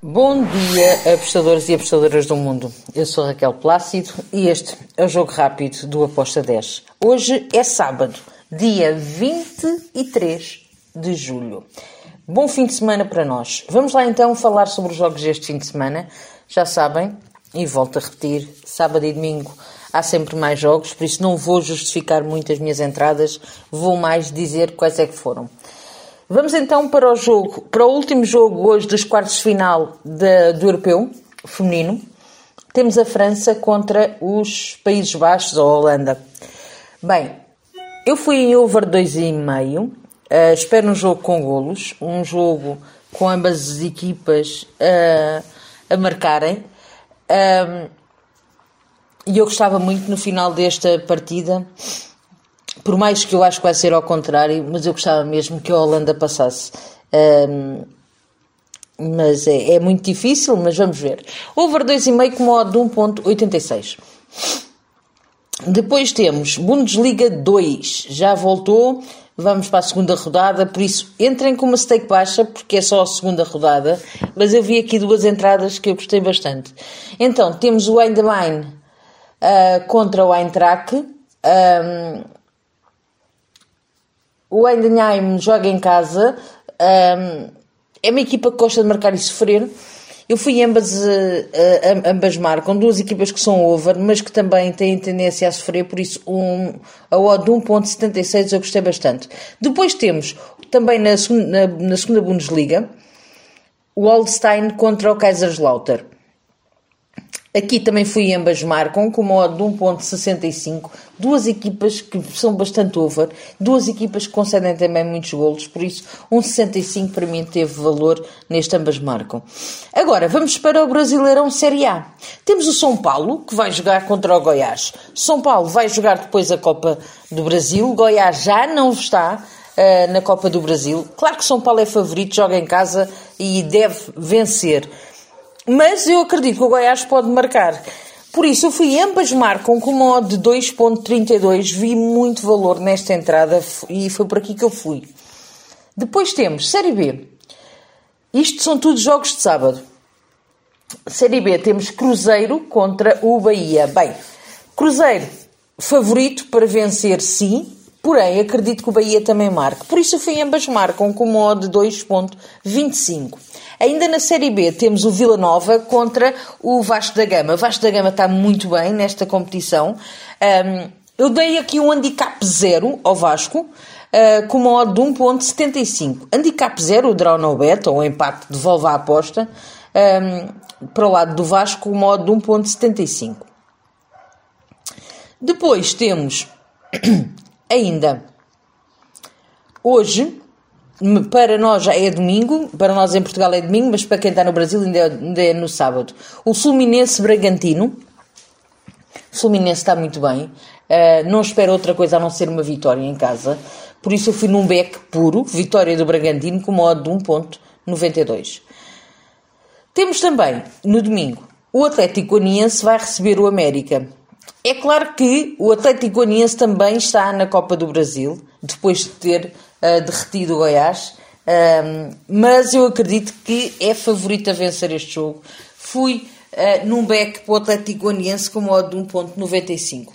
Bom dia, apostadores e apostadoras do mundo. Eu sou Raquel Plácido e este é o Jogo Rápido do Aposta 10. Hoje é sábado, dia 23 de julho. Bom fim de semana para nós. Vamos lá então falar sobre os jogos deste fim de semana. Já sabem, e volto a repetir, sábado e domingo há sempre mais jogos, por isso não vou justificar muito as minhas entradas, vou mais dizer quais é que foram. Vamos então para o jogo, para o último jogo hoje dos quartos de final de, do Europeu feminino. Temos a França contra os Países Baixos ou a Holanda. Bem, eu fui em over 2,5. Uh, espero um jogo com golos, um jogo com ambas as equipas uh, a marcarem. Um, e eu gostava muito no final desta partida por mais que eu acho que vai ser ao contrário, mas eu gostava mesmo que a Holanda passasse. Um, mas é, é, muito difícil, mas vamos ver. Over 2,5 com modo de 1.86. Depois temos Bundesliga 2, já voltou, vamos para a segunda rodada, por isso entrem com uma stake baixa, porque é só a segunda rodada, mas eu vi aqui duas entradas que eu gostei bastante. Então, temos o Eindhoven uh, contra o Eintracht, um, o Endenheim joga em casa. Um, é uma equipa que gosta de marcar e sofrer. Eu fui ambas, uh, ambas marcam, duas equipas que são over, mas que também têm tendência a sofrer, por isso um, a odd de 1.76 eu gostei bastante. Depois temos também na, na, na segunda Bundesliga o Holstein contra o Kaiserslautern. Aqui também fui ambas marcam com uma odd de 1.65, duas equipas que são bastante over, duas equipas que concedem também muitos golos, por isso 1.65 para mim teve valor neste ambas marcam. Agora, vamos para o Brasileirão Série A. Temos o São Paulo, que vai jogar contra o Goiás. São Paulo vai jogar depois a Copa do Brasil, Goiás já não está uh, na Copa do Brasil. Claro que São Paulo é favorito, joga em casa e deve vencer. Mas eu acredito que o Goiás pode marcar. Por isso, eu fui ambas marcam com uma odd de 2.32. Vi muito valor nesta entrada e foi por aqui que eu fui. Depois temos Série B. Isto são tudo jogos de sábado. Série B temos Cruzeiro contra o Bahia. Bem, Cruzeiro favorito para vencer, sim. Porém, acredito que o Bahia também marque. Por isso, eu fui ambas marcam com uma odd de 2.25. Ainda na Série B temos o Vila Nova contra o Vasco da Gama. O Vasco da Gama está muito bem nesta competição. Um, eu dei aqui um handicap zero ao Vasco. Uh, com uma odd de 1.75. Handicap zero, o draw no bet, ou o empate, devolve a aposta. Um, para o lado do Vasco, com uma odd de 1.75. Depois temos ainda hoje para nós já é domingo, para nós em Portugal é domingo, mas para quem está no Brasil ainda é, ainda é no sábado. O Fluminense Bragantino. O Fluminense está muito bem. Uh, não espero outra coisa a não ser uma vitória em casa. Por isso eu fui num beck puro, vitória do Bragantino, com modo de 1.92. Temos também, no domingo, o Atlético Goianiense vai receber o América. É claro que o Atlético Goianiense também está na Copa do Brasil, depois de ter uh, derretido o Goiás. Um, mas eu acredito que é favorito a vencer este jogo. Fui uh, num back para o Atlético Goianiense com modo de 1.95.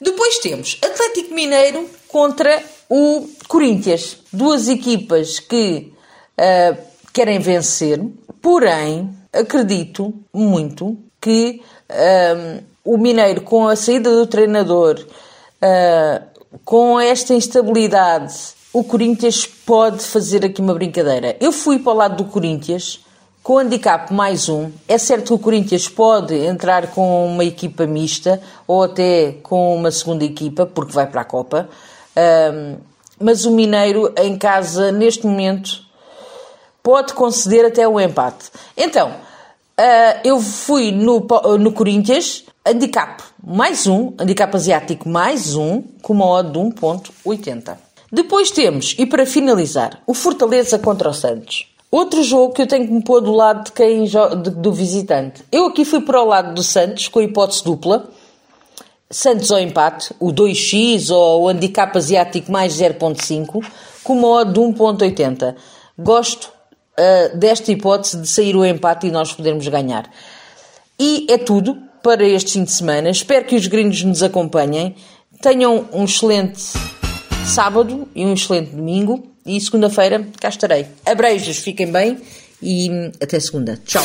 Depois temos Atlético Mineiro contra o Corinthians. Duas equipas que uh, querem vencer, porém acredito muito que um, o Mineiro, com a saída do treinador, uh, com esta instabilidade o Corinthians pode fazer aqui uma brincadeira. Eu fui para o lado do Corinthians com handicap mais um. É certo que o Corinthians pode entrar com uma equipa mista ou até com uma segunda equipa, porque vai para a Copa. Um, mas o Mineiro, em casa, neste momento, pode conceder até o empate. Então, uh, eu fui no, no Corinthians, handicap mais um, handicap asiático mais um, com uma odd de 1.80. Depois temos, e para finalizar, o Fortaleza contra o Santos. Outro jogo que eu tenho que me pôr do lado de quem de, do visitante. Eu aqui fui para o lado do Santos, com a hipótese dupla. Santos ao empate, o 2x ou o handicap asiático mais 0.5, com uma odd de 1.80. Gosto uh, desta hipótese de sair o empate e nós podermos ganhar. E é tudo para este fim de semana. Espero que os gringos nos acompanhem. Tenham um excelente sábado e um excelente domingo. E segunda-feira cá estarei. Abreijos, fiquem bem e até segunda. Tchau.